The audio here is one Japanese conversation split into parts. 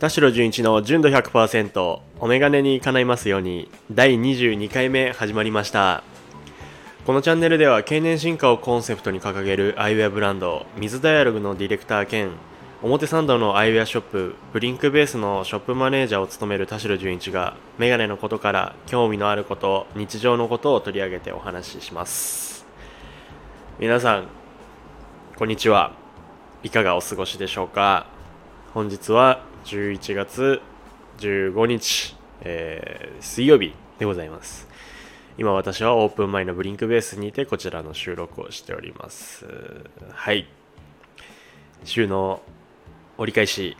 田代純一の純度100%お眼鏡に叶いますように第22回目始まりました。このチャンネルでは経年進化をコンセプトに掲げるアイウェアブランド水ダイアログのディレクター兼表参道のアイウェアショップブリンクベースのショップマネージャーを務める田代純一がメガネのことから興味のあること日常のことを取り上げてお話しします。皆さんこんにちは。いかがお過ごしでしょうか？本日は11月15日、えー、水曜日でございます。今私はオープン前のブリンクベースにてこちらの収録をしております。はい。週の折り返し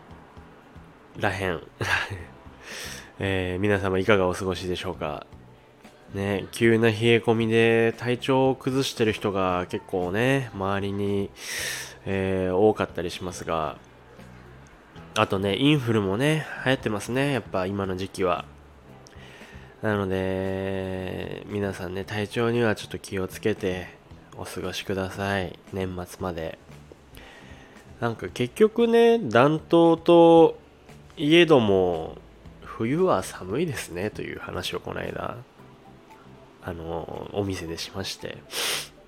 らへん、えー、皆様いかがお過ごしでしょうか。ね、急な冷え込みで体調を崩してる人が結構ね、周りに、えー、多かったりしますが、あとね、インフルもね、流行ってますね、やっぱ今の時期は。なので、皆さんね、体調にはちょっと気をつけてお過ごしください。年末まで。なんか結局ね、暖冬といえども、冬は寒いですねという話をこの間、あの、お店でしまして。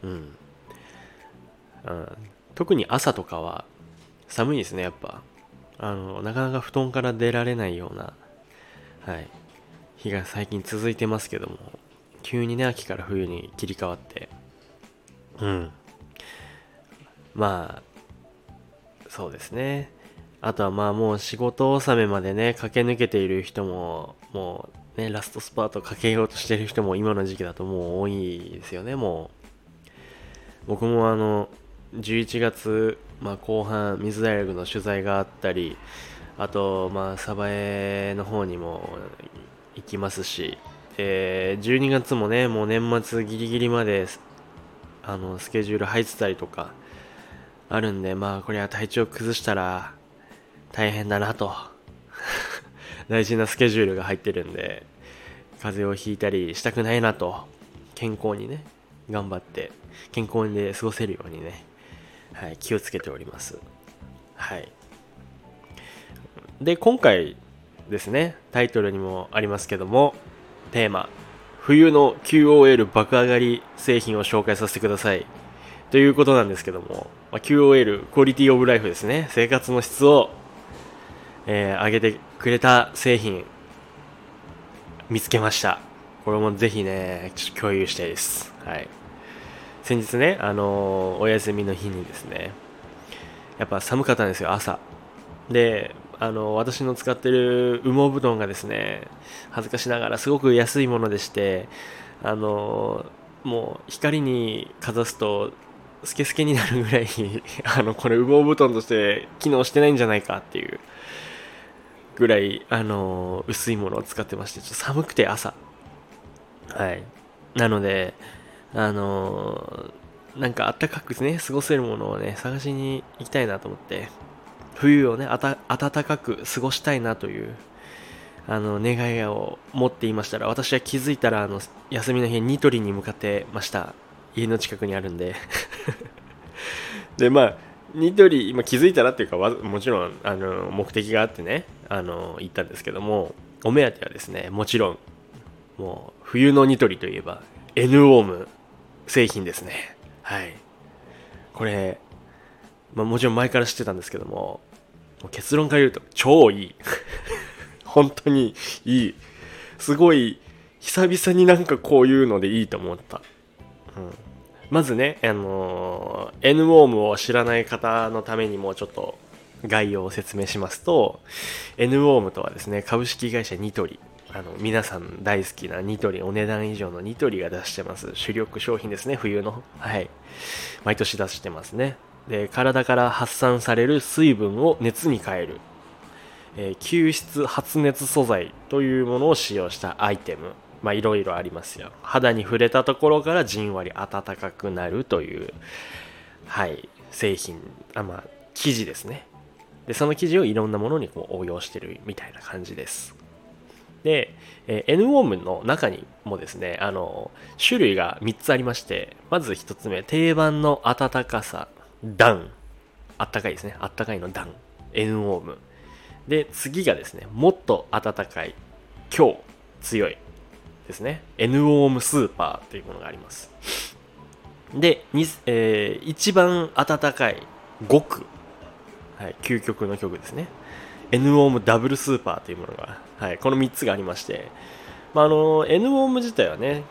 うん。うん、特に朝とかは寒いですね、やっぱ。あのなかなか布団から出られないような、はい、日が最近続いてますけども急にね秋から冬に切り替わって。うん。まあそうですね。あとはまあもう仕事納めまでね駆け抜けている人ももうねラストスパートかけようとしてる人も今の時期だともう多いですよねもう。僕もあの11月まあ、後半水大学の取材があったりあと、まあ、鯖江の方にも行きますし、えー、12月もねもう年末ギリギリまであのスケジュール入ってたりとかあるんでまあこれは体調崩したら大変だなと。大事なスケジュールが入ってるんで風邪をひいたりしたくないなと健康にね頑張って健康で過ごせるようにねはい、気をつけております。はい。で、今回ですね、タイトルにもありますけども、テーマ、冬の QOL 爆上がり製品を紹介させてください。ということなんですけども、まあ、QOL、クオリティオブライフですね、生活の質を、えー、上げてくれた製品、見つけました。これもぜひね、ちょっと共有したいです。はい。先日ね、あのー、お休みの日にですね、やっぱ寒かったんですよ、朝。で、あのー、私の使ってる羽毛布団がですね、恥ずかしながらすごく安いものでして、あのー、もう光にかざすと、スケスケになるぐらい あの、これ羽毛布団として機能してないんじゃないかっていうぐらい、あの薄いものを使ってまして、ちょっと寒くて朝。はい。なので、あのー、なんかあったかくね、過ごせるものをね、探しに行きたいなと思って、冬をね、暖かく過ごしたいなという、あの、願いを持っていましたら、私は気づいたら、あの、休みの日ニトリに向かってました。家の近くにあるんで で、まあ、ニトリ、今気づいたらっていうか、もちろん、あの、目的があってね、あの、行ったんですけども、お目当てはですね、もちろん、もう、冬のニトリといえば、N ウォーム製品ですね。はい。これ、まあ、もちろん前から知ってたんですけども、も結論から言うと超いい。本当にいい。すごい、久々になんかこういうのでいいと思った。うん、まずね、あのー、N ウォームを知らない方のためにもちょっと概要を説明しますと、N ウォームとはですね、株式会社ニトリあの皆さん大好きなニトリお値段以上のニトリが出してます。主力商品ですね冬の。はい。毎年出してますね。で体から発散される水分を熱に変える、えー、吸湿発熱素材というものを使用したアイテム。まあいろいろありますよ。肌に触れたところからじんわり暖かくなるというはい製品あまあ生地ですね。でその生地をいろんなものにこう応用してるみたいな感じです。で、えー、N ウォームの中にもですね、あの、種類が3つありまして、まず1つ目、定番の暖かさ、ダウン。あったかいですね。あったかいのダウン。N ウォーム。で次がですねもっと暖かい今日強いですね N ウォームスーパーというものがありますで、えー、一番暖かい5区、はい、究極の曲ですね N ウォームダブルスーパーというものが、はい、この3つがありまして、まあ、あの N ウォーム自体はね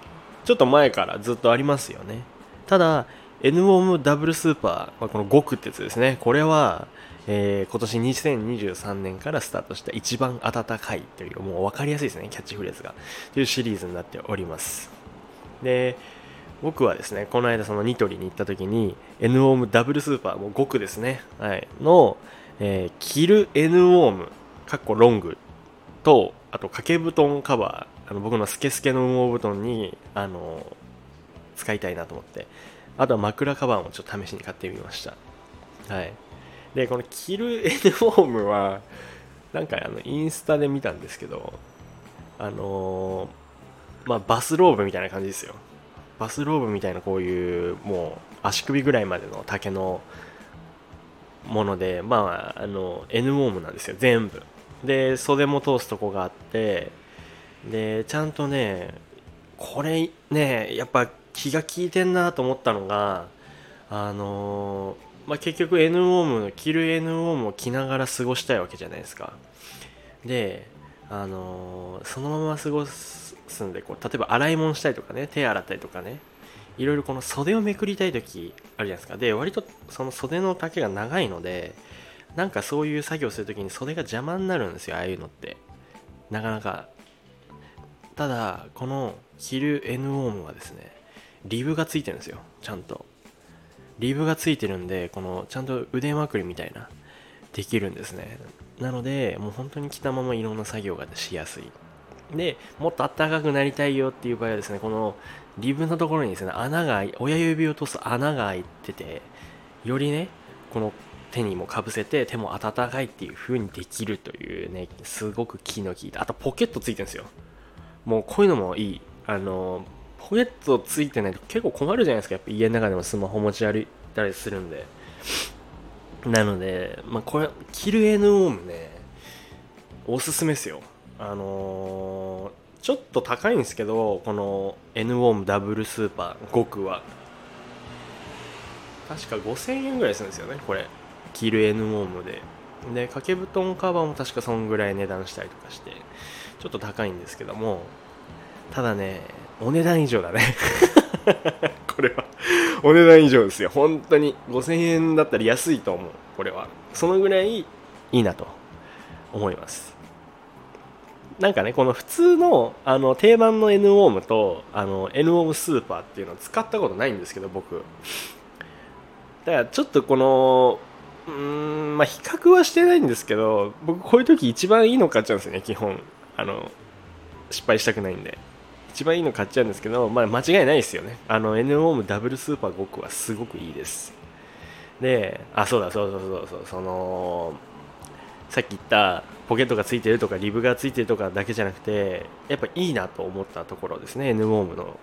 ちょっと前からずっとありますよね。ただ N ウォームダブルスーパー、まあ、この5区ってやつですね。これはえー、今年2023年からスタートした一番暖かいという、もう分かりやすいですね、キャッチフレーズが。というシリーズになっております。で、僕はですね、この間そのニトリに行った時に、N ウォームダブルスーパー、もう5区ですね、はい、の、えー、キル N ウォーム、かっこロングと、あと掛け布団カバー、あの僕のスケスケの羽毛布団に、あの使いたいなと思って、あとは枕カバーもちょっと試しに買ってみました。はい。でこの着る N フォームはなんかあのインスタで見たんですけどあのー、まあバスローブみたいな感じですよ。バスローブみたいなこういうもう足首ぐらいまでの丈のものでまああの N ウォームなんですよ。全部。で袖も通すとこがあってでちゃんとねこれねやっぱ気が利いてんなと思ったのがあのーまあ、結局 N ウォーム着る N ウォームを着ながら過ごしたいわけじゃないですか。であのー、そのまま過ごすんでこう例えば洗い物したりとかね手洗ったりとかねいろいろこの袖をめくりたい時あるじゃないですか。で割とその袖の丈が長いのでなんかそういう作業する時に袖が邪魔になるんですよああいうのって。なかなか。ただこの着る N ウォームはですねリブがついてるんですよちゃんと。リブがついてるんでこのちゃんと腕まくりみたいなできるんですね。なのでもう本当に着たままいろんな作業がしやすい。でもっと暖かくなりたいよっていう場合はですねこのリブのところにですね穴が親指を通す穴が開いててよりねこの手にもかぶせて手も温かいっていう風にできるというねすごく気の利いた。あとポケットついてるんですよ。もうこういうのもいい。あのポケットついてないと結構困るじゃないですか。やっぱ家の中でもスマホ持ち歩いたりするんで。なのでまあこれキル N オームねおすすめですよ。あのー、ちょっと高いんですけどこの N ウォームダブルスーパー5区は。確か5000円ぐらいするんですよねこれ。キル N ウォームで。で掛け布団カバーも確かそんぐらい値段したりとかしてちょっと高いんですけども。ただねお値段以上だね。これは。お値段以上ですよ。本当に。5000円だったら安いと思う。これは。そのぐらいいいなと。思います。なんかねこの普通のあの定番の N ウォームとあの N ウォームスーパーっていうのを使ったことないんですけど僕。だからちょっとこのうんまあ比較はしてないんですけど僕こういう時一番いいの買っちゃうんですよね基本。あの失敗したくないんで。一番いいの買っちゃうんですけど、まあ、間違いないですよね。あの N オームダブルスーパー5区はすごくいいです。であそうだそうそうそうそうそのさっき言ったポケットがついてるとかリブがついてるとかだけじゃなくてやっぱいいなと思ったところですね N ウォームの。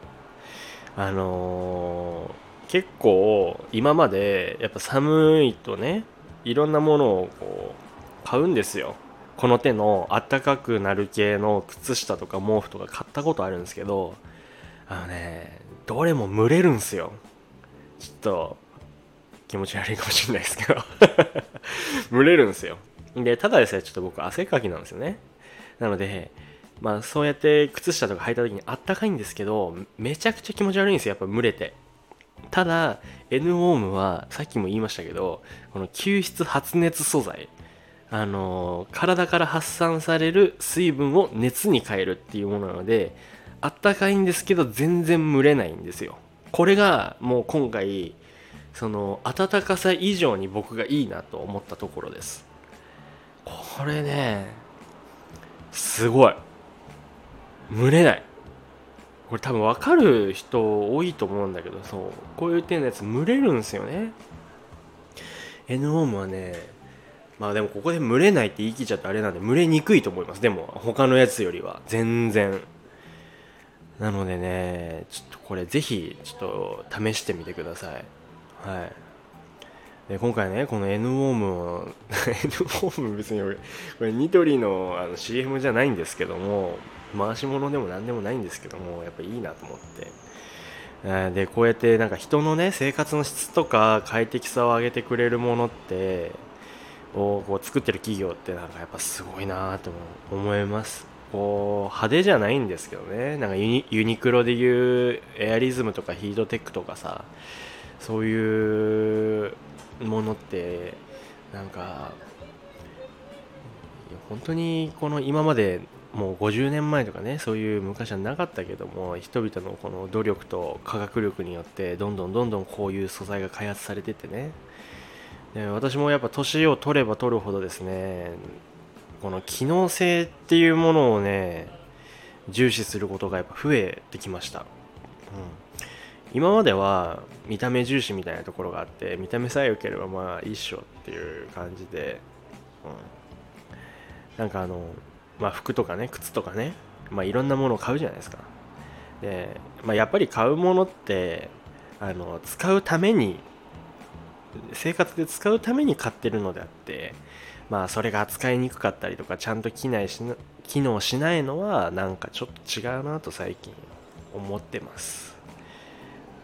あのー、結構今までやっぱ寒いとねいろんなものをこう買うんですよ。この手のあったかくなる系の靴下とか毛布とか買ったことあるんですけどあのねどれも蒸れるんすよ。ちょっと気持ち悪いかもしれないですけど。蒸れるんですよ。でただですねちょっと僕汗かきなんですよね。なのでまあそうやって靴下とか履いた時にあったかいんですけどめちゃくちゃ気持ち悪いんですよやっぱ蒸れて。ただ N ウォームはさっきも言いましたけどこの吸湿発熱素材あの体から発散される水分を熱に変えるっていうものなのであったかいんですけど全然蒸れないんですよ。これがもう今回その暖かさ以上に僕がいいなと思ったところです。これねすごい。蒸れない。これ多分分かる人多いと思うんだけどそう。こういう点のやつ蒸れるんですよね。N オームはねまあでもここで蒸れないって言い切っちゃってあれなんで蒸れにくいと思います。でも他のやつよりは。全然。なのでねちょっとこれぜひちょっと試してみてください。はい。で今回ねこの N ウォームを N ウォーム別に俺これニトリのあの CM じゃないんですけども回し物でも何でもないんですけどもやっぱいいなと思って。でこうやってなんか人のね生活の質とか快適さを上げてくれるものってをこう作ってる企業ってなんかやっぱすごいなと思います。こう派手じゃないんですけどね。なんかユニクロでいうエアリズムとかヒートテックとかさそういうものってなんか本当にこの今までもう50年前とかねそういう昔はなかったけども人々のこの努力と科学力によってどんどんどんどんこういう素材が開発されててね。で私もやっぱ年を取れば取るほどですねこの機能性っていうものをね重視することがやっぱ増えてきました、うん、今までは見た目重視みたいなところがあって見た目さえ良ければまあいいっしょっていう感じで、うん、なんかあのまあ服とかね靴とかねまあいろんなものを買うじゃないですか。で、まあ、やっぱり買うものってあの使うために生活で使うために買ってるのであってまあそれが扱いにくかったりとかちゃんと機内し機能しないのはなんかちょっと違うなと最近思ってます。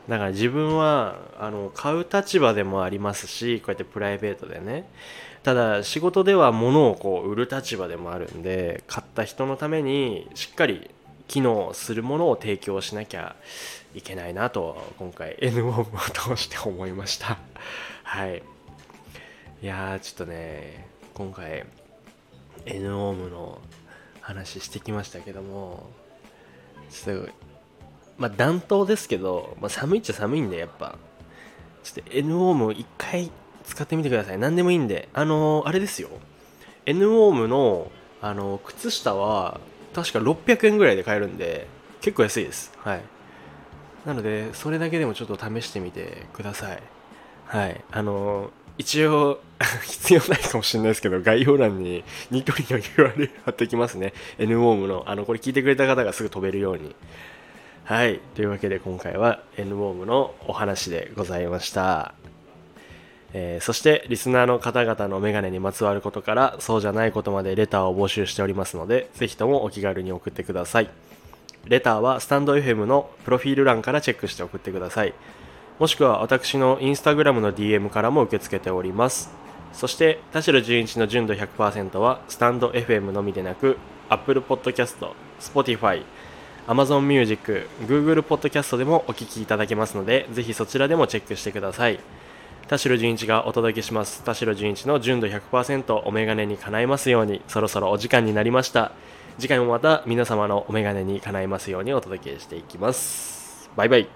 だから自分はあの買う立場でもありますしこうやってプライベートでね。ただ仕事では物をこう売る立場でもあるんで買った人のためにしっかり機能するものを提供しなきゃいけないなと今回 N ウォームを通して思いました。はい。いやーちょっとね今回 N オームの話してきましたけどもすごい。まあ暖冬ですけど、まあ、寒いっちゃ寒いんでやっぱ。ちょっと N オーム一回使ってみてください。何でもいいんで。あのー、あれですよ。N オームのあの靴下は確か600円ぐらいで買えるんで結構安いです。はい。なのでそれだけでもちょっと試してみてください。はい。あのー一応 必要ないかもしれないですけど概要欄にニトリの URL 貼っておきますね。N ウォームの。あのこれ聞いてくれた方がすぐ飛べるように。はい。というわけで今回は N ウォームのお話でございました。えー、そしてリスナーの方々のメガネにまつわることからそうじゃないことまでレターを募集しておりますのでぜひともお気軽に送ってください。レターはスタンド FM のプロフィール欄からチェックして送ってください。もしくは私のインスタグラムの DM からも受け付けております。そして田代純一の純度100%はスタンド FM のみでなく Apple Podcast、Spotify、Amazon Music、Google Podcast でもお聴きいただけますのでぜひそちらでもチェックしてください。田代純一がお届けします。田代純一の純度100%お眼鏡に叶えますように。そろそろお時間になりました。次回もまた皆様のお眼鏡に叶えますようにお届けしていきます。バイバイ。